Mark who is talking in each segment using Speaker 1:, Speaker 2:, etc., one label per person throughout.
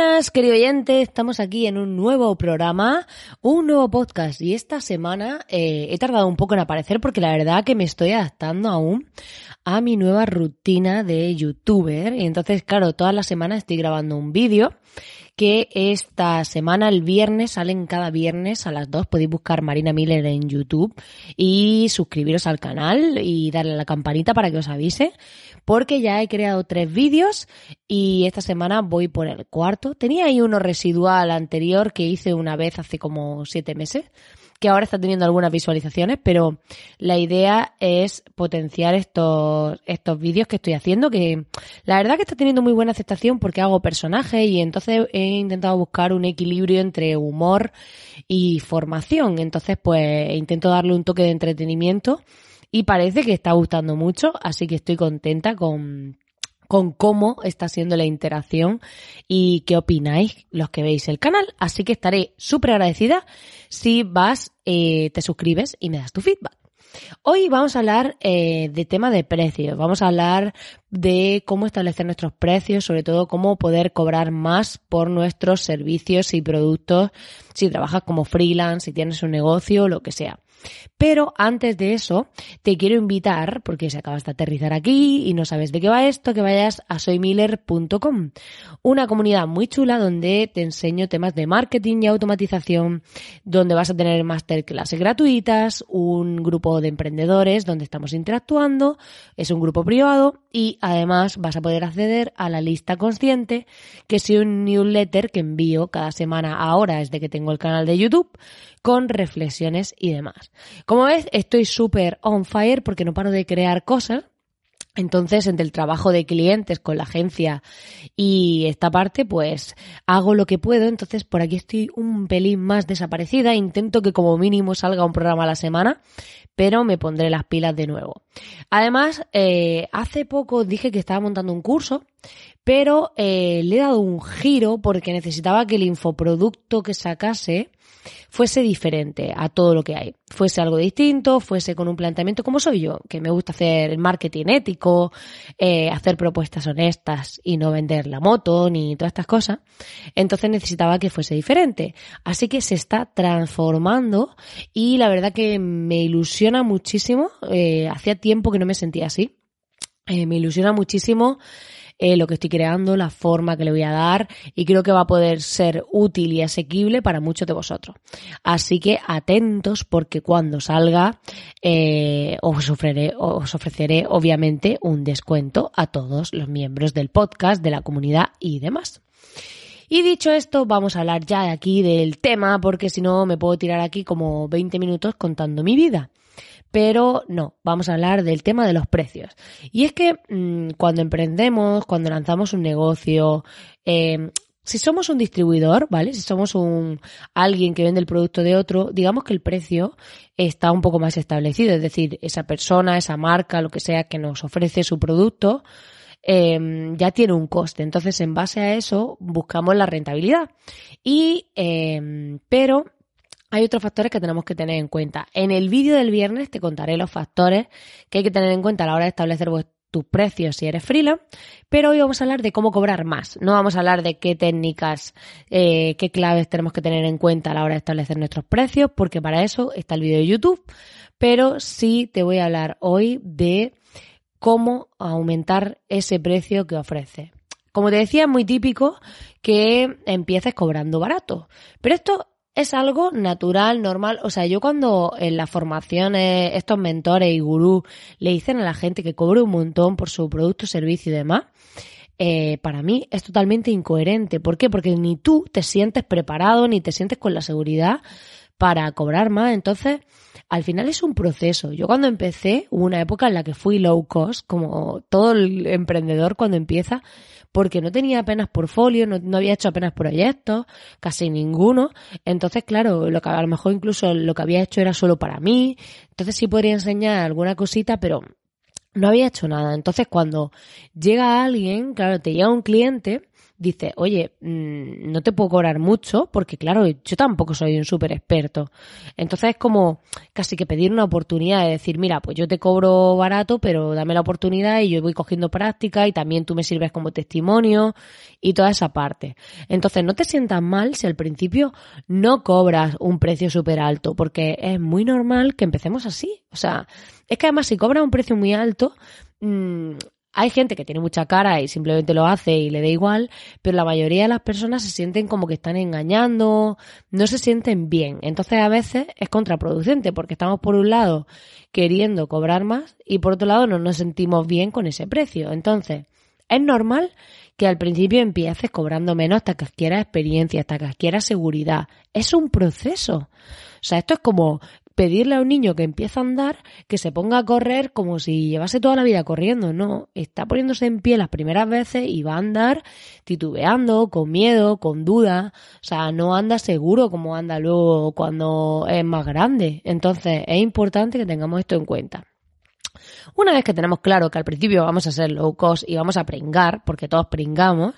Speaker 1: Buenas, querido oyente. Estamos aquí en un nuevo programa, un nuevo podcast. Y esta semana eh, he tardado un poco en aparecer porque la verdad que me estoy adaptando aún a mi nueva rutina de youtuber. Y entonces, claro, todas las semanas estoy grabando un vídeo que esta semana, el viernes, salen cada viernes a las 2. Podéis buscar Marina Miller en YouTube y suscribiros al canal y darle a la campanita para que os avise porque ya he creado tres vídeos y esta semana voy por el cuarto. Tenía ahí uno residual anterior que hice una vez hace como siete meses que ahora está teniendo algunas visualizaciones, pero la idea es potenciar estos, estos vídeos que estoy haciendo, que la verdad que está teniendo muy buena aceptación porque hago personajes y entonces he intentado buscar un equilibrio entre humor y formación. Entonces, pues intento darle un toque de entretenimiento y parece que está gustando mucho, así que estoy contenta con, con cómo está siendo la interacción y qué opináis los que veis el canal. Así que estaré súper agradecida si vas, eh, te suscribes y me das tu feedback. Hoy vamos a hablar eh, de tema de precios, vamos a hablar de cómo establecer nuestros precios, sobre todo cómo poder cobrar más por nuestros servicios y productos si trabajas como freelance, si tienes un negocio, lo que sea. Pero antes de eso, te quiero invitar, porque si acabas de aterrizar aquí y no sabes de qué va esto, que vayas a soymiller.com, una comunidad muy chula donde te enseño temas de marketing y automatización, donde vas a tener masterclasses gratuitas, un grupo de emprendedores donde estamos interactuando, es un grupo privado y además vas a poder acceder a la lista consciente, que es un newsletter que envío cada semana ahora desde que tengo el canal de YouTube, con reflexiones y demás. Como ves, estoy súper on fire porque no paro de crear cosas. Entonces, entre el trabajo de clientes con la agencia y esta parte, pues hago lo que puedo. Entonces, por aquí estoy un pelín más desaparecida. Intento que como mínimo salga un programa a la semana, pero me pondré las pilas de nuevo. Además, eh, hace poco dije que estaba montando un curso, pero eh, le he dado un giro porque necesitaba que el infoproducto que sacase fuese diferente a todo lo que hay. Fuese algo distinto, fuese con un planteamiento como soy yo, que me gusta hacer marketing ético, eh, hacer propuestas honestas y no vender la moto ni todas estas cosas. Entonces necesitaba que fuese diferente. Así que se está transformando y la verdad que me ilusiona muchísimo. Eh, hacía tiempo que no me sentía así. Eh, me ilusiona muchísimo eh, lo que estoy creando, la forma que le voy a dar y creo que va a poder ser útil y asequible para muchos de vosotros. Así que atentos porque cuando salga eh, os, ofreceré, os ofreceré obviamente un descuento a todos los miembros del podcast, de la comunidad y demás. Y dicho esto, vamos a hablar ya aquí del tema, porque si no me puedo tirar aquí como 20 minutos contando mi vida pero no, vamos a hablar del tema de los precios. Y es que mm, cuando emprendemos, cuando lanzamos un negocio, eh, si somos un distribuidor, ¿vale? Si somos un alguien que vende el producto de otro, digamos que el precio está un poco más establecido, es decir, esa persona, esa marca, lo que sea que nos ofrece su producto, eh, ya tiene un coste. Entonces, en base a eso, buscamos la rentabilidad. Y, eh, pero hay otros factores que tenemos que tener en cuenta. En el vídeo del viernes te contaré los factores que hay que tener en cuenta a la hora de establecer tus precios si eres freelance, pero hoy vamos a hablar de cómo cobrar más. No vamos a hablar de qué técnicas, eh, qué claves tenemos que tener en cuenta a la hora de establecer nuestros precios, porque para eso está el vídeo de YouTube, pero sí te voy a hablar hoy de cómo aumentar ese precio que ofrece. Como te decía, es muy típico que empieces cobrando barato, pero esto es algo natural, normal. O sea, yo cuando en las formaciones, estos mentores y gurús le dicen a la gente que cobre un montón por su producto, servicio y demás, eh, para mí es totalmente incoherente. ¿Por qué? Porque ni tú te sientes preparado, ni te sientes con la seguridad para cobrar más. Entonces, al final es un proceso. Yo cuando empecé, hubo una época en la que fui low cost, como todo el emprendedor cuando empieza, porque no tenía apenas portfolio, no, no, había hecho apenas proyectos, casi ninguno. Entonces, claro, lo que a lo mejor incluso lo que había hecho era solo para mí. Entonces sí podría enseñar alguna cosita, pero no había hecho nada. Entonces, cuando llega alguien, claro, te llega un cliente dice, oye, mm, no te puedo cobrar mucho porque, claro, yo tampoco soy un súper experto. Entonces es como casi que pedir una oportunidad de decir, mira, pues yo te cobro barato, pero dame la oportunidad y yo voy cogiendo práctica y también tú me sirves como testimonio y toda esa parte. Entonces no te sientas mal si al principio no cobras un precio súper alto porque es muy normal que empecemos así. O sea, es que además si cobras un precio muy alto, mmm, hay gente que tiene mucha cara y simplemente lo hace y le da igual, pero la mayoría de las personas se sienten como que están engañando, no se sienten bien. Entonces a veces es contraproducente porque estamos por un lado queriendo cobrar más y por otro lado no nos sentimos bien con ese precio. Entonces es normal que al principio empieces cobrando menos hasta que adquieras experiencia, hasta que adquieras seguridad. Es un proceso. O sea, esto es como pedirle a un niño que empieza a andar que se ponga a correr como si llevase toda la vida corriendo. No, está poniéndose en pie las primeras veces y va a andar titubeando, con miedo, con duda. O sea, no anda seguro como anda luego cuando es más grande. Entonces, es importante que tengamos esto en cuenta. Una vez que tenemos claro que al principio vamos a ser low cost y vamos a pringar, porque todos pringamos,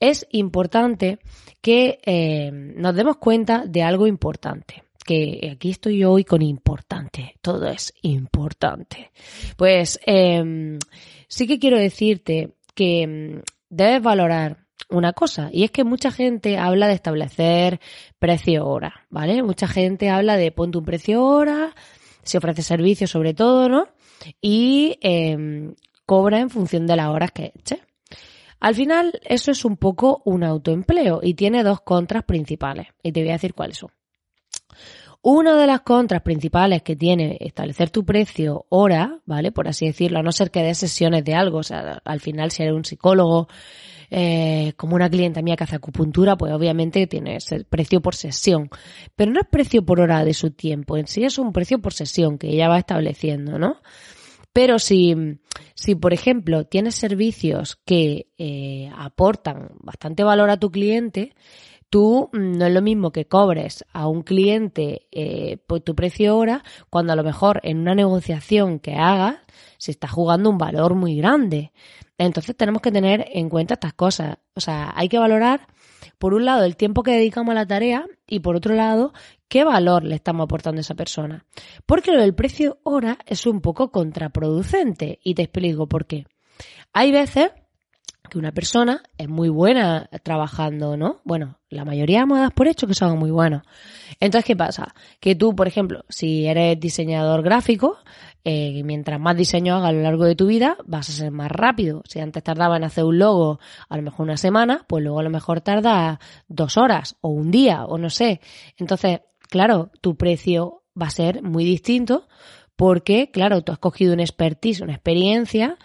Speaker 1: es importante que eh, nos demos cuenta de algo importante que aquí estoy yo hoy con importante, todo es importante. Pues eh, sí que quiero decirte que em, debes valorar una cosa, y es que mucha gente habla de establecer precio hora, ¿vale? Mucha gente habla de ponte un precio hora, se ofrece servicio sobre todo, ¿no? Y eh, cobra en función de las horas que eche. Al final, eso es un poco un autoempleo y tiene dos contras principales, y te voy a decir cuáles son. Una de las contras principales que tiene establecer tu precio hora, ¿vale? Por así decirlo, a no ser que des sesiones de algo, o sea, al final si eres un psicólogo, eh, como una clienta mía que hace acupuntura, pues obviamente tienes el precio por sesión. Pero no es precio por hora de su tiempo, en sí es un precio por sesión que ella va estableciendo, ¿no? Pero si, si por ejemplo, tienes servicios que eh, aportan bastante valor a tu cliente, tú mm, no es lo mismo que cobres a un cliente eh, por tu precio hora cuando a lo mejor en una negociación que hagas se está jugando un valor muy grande. Entonces tenemos que tener en cuenta estas cosas. O sea, hay que valorar, por un lado, el tiempo que dedicamos a la tarea y por otro lado, qué valor le estamos aportando a esa persona. Porque lo del precio hora es un poco contraproducente y te explico por qué. Hay veces que una persona es muy buena trabajando, ¿no? Bueno, la mayoría hemos dado por hecho que son muy buenos. Entonces, ¿qué pasa? Que tú, por ejemplo, si eres diseñador gráfico, eh, mientras más diseño hagas a lo largo de tu vida, vas a ser más rápido. Si antes tardaba en hacer un logo a lo mejor una semana, pues luego a lo mejor tarda dos horas o un día o no sé. Entonces, claro, tu precio va a ser muy distinto porque, claro, tú has cogido un expertise, una experiencia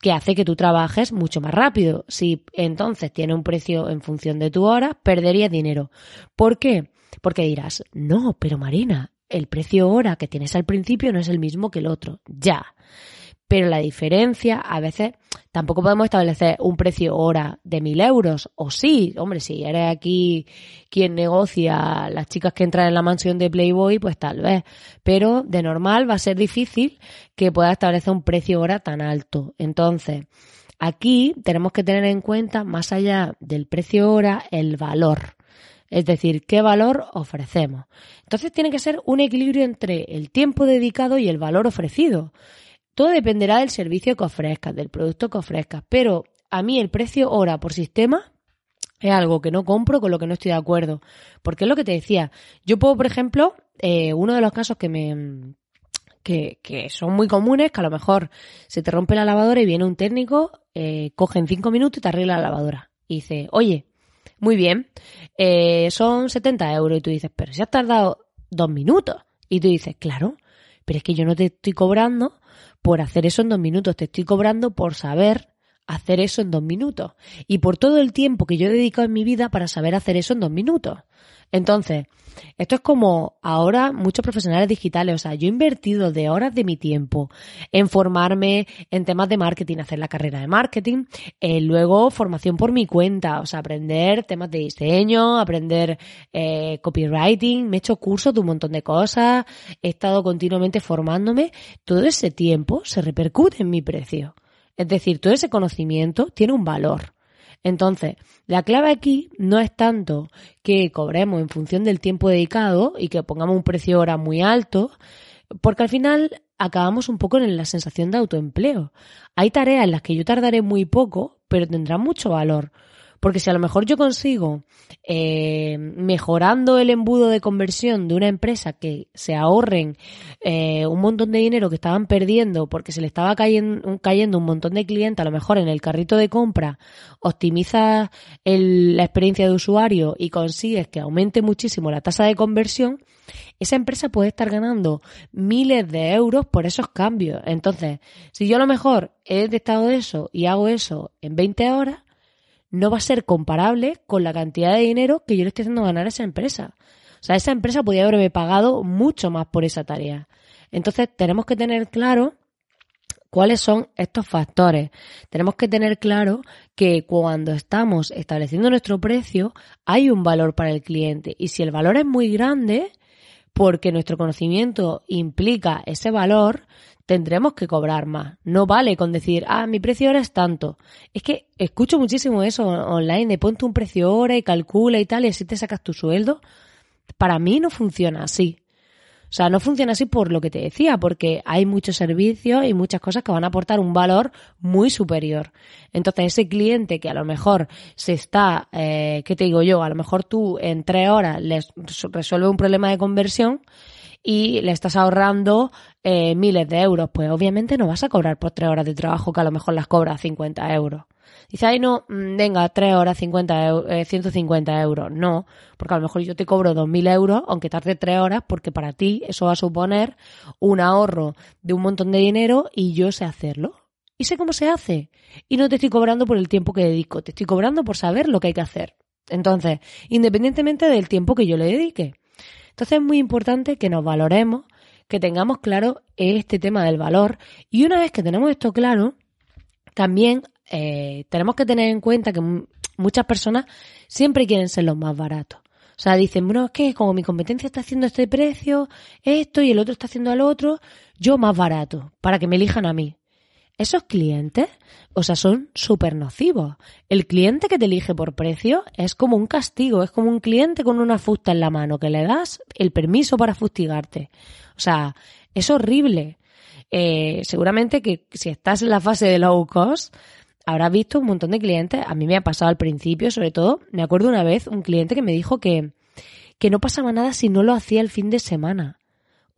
Speaker 1: que hace que tú trabajes mucho más rápido. Si entonces tiene un precio en función de tu hora, perderías dinero. ¿Por qué? Porque dirás, no, pero Marina, el precio hora que tienes al principio no es el mismo que el otro. Ya pero la diferencia a veces tampoco podemos establecer un precio hora de mil euros. O sí, hombre, si eres aquí quien negocia las chicas que entran en la mansión de Playboy, pues tal vez. Pero de normal va a ser difícil que pueda establecer un precio hora tan alto. Entonces, aquí tenemos que tener en cuenta, más allá del precio hora, el valor. Es decir, qué valor ofrecemos. Entonces tiene que ser un equilibrio entre el tiempo dedicado y el valor ofrecido. Todo dependerá del servicio que ofrezcas, del producto que ofrezcas, pero a mí el precio hora por sistema es algo que no compro, con lo que no estoy de acuerdo. Porque es lo que te decía. Yo puedo, por ejemplo, eh, uno de los casos que me, que, son muy comunes, que a lo mejor se te rompe la lavadora y viene un técnico, eh, coge en cinco minutos y te arregla la lavadora. Y dice, oye, muy bien, eh, son 70 euros y tú dices, pero si has tardado dos minutos. Y tú dices, claro, pero es que yo no te estoy cobrando por hacer eso en dos minutos, te estoy cobrando por saber hacer eso en dos minutos y por todo el tiempo que yo he dedicado en mi vida para saber hacer eso en dos minutos. Entonces, esto es como ahora muchos profesionales digitales, o sea, yo he invertido de horas de mi tiempo en formarme en temas de marketing, hacer la carrera de marketing, eh, luego formación por mi cuenta, o sea, aprender temas de diseño, aprender eh, copywriting, me he hecho cursos de un montón de cosas, he estado continuamente formándome, todo ese tiempo se repercute en mi precio. Es decir, todo ese conocimiento tiene un valor. Entonces, la clave aquí no es tanto que cobremos en función del tiempo dedicado y que pongamos un precio hora muy alto, porque al final acabamos un poco en la sensación de autoempleo. Hay tareas en las que yo tardaré muy poco, pero tendrán mucho valor. Porque si a lo mejor yo consigo, eh, mejorando el embudo de conversión de una empresa que se ahorren eh, un montón de dinero que estaban perdiendo porque se le estaba cayendo, cayendo un montón de clientes, a lo mejor en el carrito de compra, optimiza la experiencia de usuario y consigues que aumente muchísimo la tasa de conversión, esa empresa puede estar ganando miles de euros por esos cambios. Entonces, si yo a lo mejor he detectado eso y hago eso en 20 horas, no va a ser comparable con la cantidad de dinero que yo le estoy haciendo ganar a esa empresa. O sea, esa empresa podría haberme pagado mucho más por esa tarea. Entonces, tenemos que tener claro cuáles son estos factores. Tenemos que tener claro que cuando estamos estableciendo nuestro precio, hay un valor para el cliente. Y si el valor es muy grande, porque nuestro conocimiento implica ese valor, tendremos que cobrar más. No vale con decir, ah, mi precio ahora es tanto. Es que escucho muchísimo eso online, de ponte un precio hora y calcula y tal, y así te sacas tu sueldo. Para mí no funciona así. O sea, no funciona así por lo que te decía, porque hay muchos servicios y muchas cosas que van a aportar un valor muy superior. Entonces, ese cliente que a lo mejor se está, eh, ¿qué te digo yo? A lo mejor tú en tres horas les resuelve un problema de conversión, y le estás ahorrando eh, miles de euros, pues obviamente no vas a cobrar por tres horas de trabajo que a lo mejor las cobras 50 euros. Dice, ay no, mm, venga, tres horas 50 150 euros. No, porque a lo mejor yo te cobro 2.000 euros, aunque tarde tres horas, porque para ti eso va a suponer un ahorro de un montón de dinero y yo sé hacerlo. Y sé cómo se hace. Y no te estoy cobrando por el tiempo que dedico, te estoy cobrando por saber lo que hay que hacer. Entonces, independientemente del tiempo que yo le dedique. Entonces es muy importante que nos valoremos, que tengamos claro este tema del valor y una vez que tenemos esto claro, también eh, tenemos que tener en cuenta que muchas personas siempre quieren ser los más baratos. O sea, dicen, bueno, es que como mi competencia está haciendo este precio, esto y el otro está haciendo al otro, yo más barato, para que me elijan a mí esos clientes, o sea, son súper nocivos. El cliente que te elige por precio es como un castigo, es como un cliente con una fusta en la mano que le das el permiso para fustigarte. O sea, es horrible. Eh, seguramente que si estás en la fase de low cost, habrás visto un montón de clientes. A mí me ha pasado al principio, sobre todo, me acuerdo una vez un cliente que me dijo que, que no pasaba nada si no lo hacía el fin de semana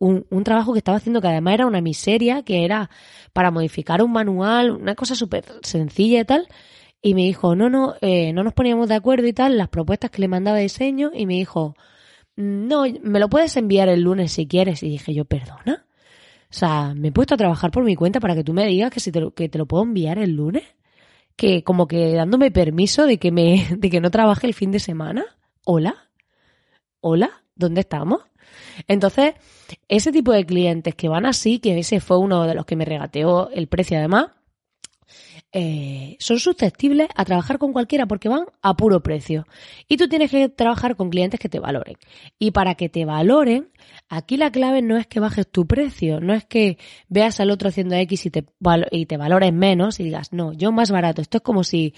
Speaker 1: un, trabajo que estaba haciendo que además era una miseria, que era para modificar un manual, una cosa súper sencilla y tal. Y me dijo, no, no, eh, no nos poníamos de acuerdo y tal, las propuestas que le mandaba de diseño, y me dijo, no, me lo puedes enviar el lunes si quieres. Y dije yo, perdona. O sea, me he puesto a trabajar por mi cuenta para que tú me digas que, si te, lo, que te lo puedo enviar el lunes. Que como que dándome permiso de que me, de que no trabaje el fin de semana. Hola. Hola. ¿Dónde estamos? Entonces, ese tipo de clientes que van así, que ese fue uno de los que me regateó el precio además, eh, son susceptibles a trabajar con cualquiera porque van a puro precio. Y tú tienes que trabajar con clientes que te valoren. Y para que te valoren, aquí la clave no es que bajes tu precio, no es que veas al otro haciendo X y te, y te valores menos y digas, no, yo más barato. Esto es como si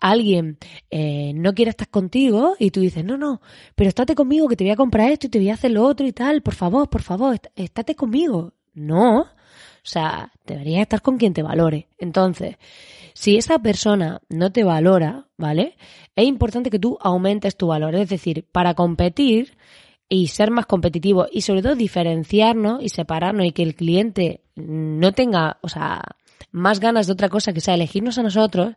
Speaker 1: alguien eh, no quiere estar contigo y tú dices, no, no, pero estate conmigo que te voy a comprar esto y te voy a hacer lo otro y tal, por favor, por favor, estate conmigo. No, o sea, deberías estar con quien te valore. Entonces, si esa persona no te valora, ¿vale? Es importante que tú aumentes tu valor. Es decir, para competir y ser más competitivo y sobre todo diferenciarnos y separarnos y que el cliente no tenga, o sea, más ganas de otra cosa que sea elegirnos a nosotros,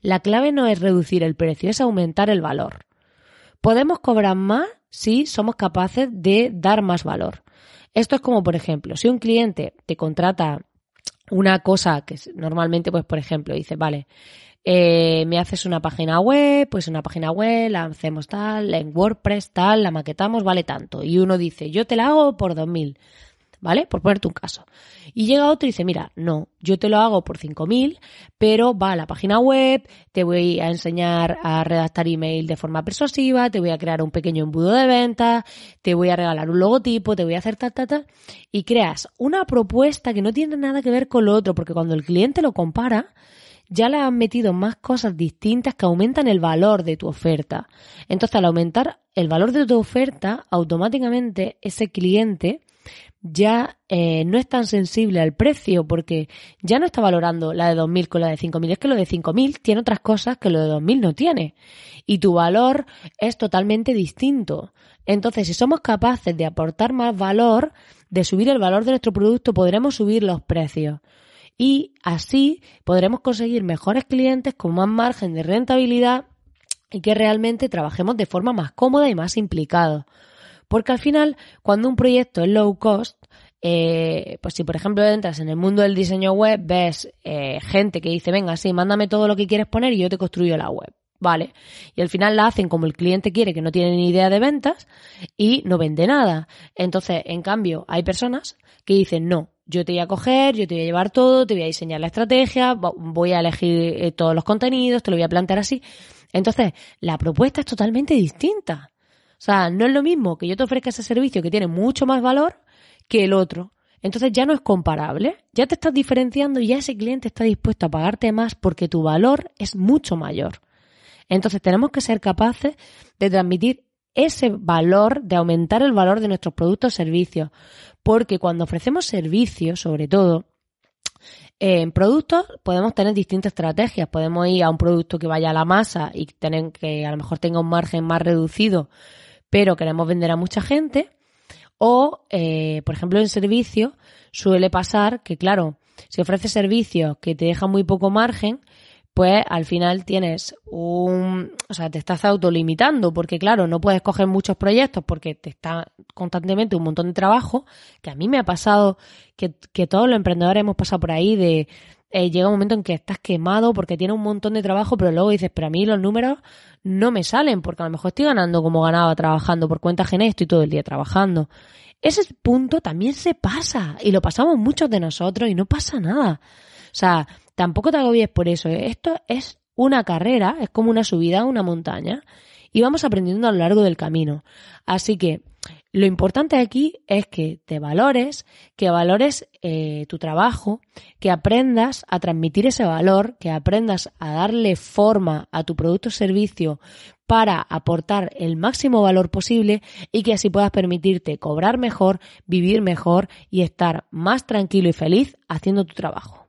Speaker 1: la clave no es reducir el precio, es aumentar el valor. Podemos cobrar más si somos capaces de dar más valor. Esto es como, por ejemplo, si un cliente te contrata una cosa que normalmente, pues, por ejemplo, dice, vale, eh, me haces una página web, pues una página web, la hacemos tal, en WordPress tal, la maquetamos, vale tanto. Y uno dice, yo te la hago por 2.000, ¿vale? Por ponerte un caso. Y llega otro y dice, mira, no, yo te lo hago por 5.000, pero va a la página web, te voy a enseñar a redactar email de forma persuasiva, te voy a crear un pequeño embudo de ventas, te voy a regalar un logotipo, te voy a hacer tal, tal, tal, y creas una propuesta que no tiene nada que ver con lo otro, porque cuando el cliente lo compara, ya le han metido más cosas distintas que aumentan el valor de tu oferta. Entonces, al aumentar el valor de tu oferta, automáticamente ese cliente ya eh, no es tan sensible al precio porque ya no está valorando la de 2.000 con la de 5.000. Es que lo de 5.000 tiene otras cosas que lo de 2.000 no tiene. Y tu valor es totalmente distinto. Entonces, si somos capaces de aportar más valor, de subir el valor de nuestro producto, podremos subir los precios y así podremos conseguir mejores clientes con más margen de rentabilidad y que realmente trabajemos de forma más cómoda y más implicado. Porque al final, cuando un proyecto es low cost, eh, pues si por ejemplo entras en el mundo del diseño web, ves eh, gente que dice, venga, sí, mándame todo lo que quieres poner y yo te construyo la web. Vale. Y al final la hacen como el cliente quiere, que no tiene ni idea de ventas y no vende nada. Entonces, en cambio, hay personas que dicen, no, yo te voy a coger, yo te voy a llevar todo, te voy a diseñar la estrategia, voy a elegir eh, todos los contenidos, te lo voy a plantear así. Entonces, la propuesta es totalmente distinta. O sea, no es lo mismo que yo te ofrezca ese servicio que tiene mucho más valor que el otro. Entonces ya no es comparable, ya te estás diferenciando y ya ese cliente está dispuesto a pagarte más porque tu valor es mucho mayor. Entonces tenemos que ser capaces de transmitir ese valor, de aumentar el valor de nuestros productos o servicios. Porque cuando ofrecemos servicios, sobre todo, en productos podemos tener distintas estrategias. Podemos ir a un producto que vaya a la masa y tener que a lo mejor tenga un margen más reducido, pero queremos vender a mucha gente. O, eh, por ejemplo, en servicio suele pasar que, claro, si ofreces servicios que te dejan muy poco margen, pues al final tienes un, o sea, te estás autolimitando porque claro, no puedes coger muchos proyectos porque te está constantemente un montón de trabajo, que a mí me ha pasado, que, que todos los emprendedores hemos pasado por ahí de, eh, llega un momento en que estás quemado porque tienes un montón de trabajo, pero luego dices, pero a mí los números no me salen porque a lo mejor estoy ganando como ganaba trabajando por cuenta ajena y estoy todo el día trabajando. Ese punto también se pasa y lo pasamos muchos de nosotros y no pasa nada. O sea, tampoco te agobies por eso. ¿eh? Esto es una carrera, es como una subida a una montaña y vamos aprendiendo a lo largo del camino. Así que lo importante aquí es que te valores, que valores eh, tu trabajo, que aprendas a transmitir ese valor, que aprendas a darle forma a tu producto o servicio para aportar el máximo valor posible y que así puedas permitirte cobrar mejor, vivir mejor y estar más tranquilo y feliz haciendo tu trabajo.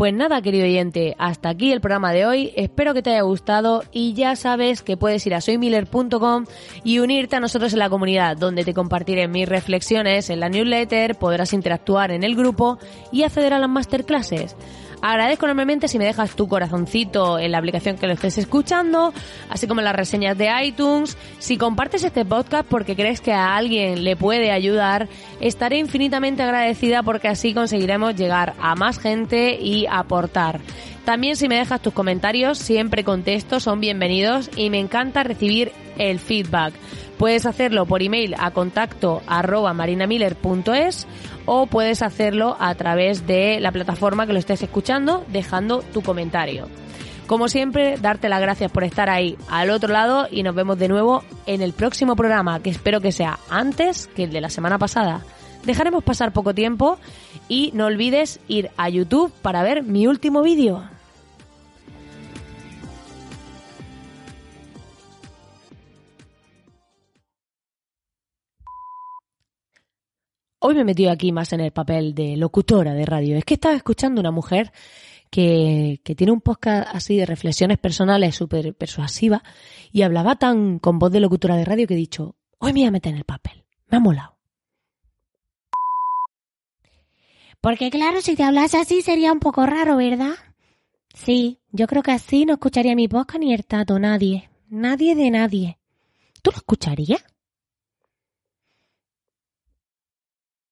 Speaker 1: Pues nada, querido oyente, hasta aquí el programa de hoy. Espero que te haya gustado y ya sabes que puedes ir a soymiller.com y unirte a nosotros en la comunidad, donde te compartiré mis reflexiones en la newsletter, podrás interactuar en el grupo y acceder a las masterclasses. Agradezco enormemente si me dejas tu corazoncito en la aplicación que lo estés escuchando, así como en las reseñas de iTunes. Si compartes este podcast porque crees que a alguien le puede ayudar, estaré infinitamente agradecida porque así conseguiremos llegar a más gente y aportar. También si me dejas tus comentarios, siempre contesto, son bienvenidos y me encanta recibir el feedback. Puedes hacerlo por email a contacto arroba marinamiller.es o puedes hacerlo a través de la plataforma que lo estés escuchando dejando tu comentario. Como siempre, darte las gracias por estar ahí al otro lado y nos vemos de nuevo en el próximo programa, que espero que sea antes que el de la semana pasada. Dejaremos pasar poco tiempo y no olvides ir a YouTube para ver mi último vídeo. Hoy me he metido aquí más en el papel de locutora de radio. Es que estaba escuchando una mujer que, que tiene un podcast así de reflexiones personales súper persuasiva y hablaba tan con voz de locutora de radio que he dicho, hoy me voy a meter en el papel. Me ha molado.
Speaker 2: Porque claro, si te hablas así sería un poco raro, ¿verdad?
Speaker 1: Sí, yo creo que así no escucharía mi podcast ni el tato nadie. Nadie de nadie. ¿Tú lo escucharías?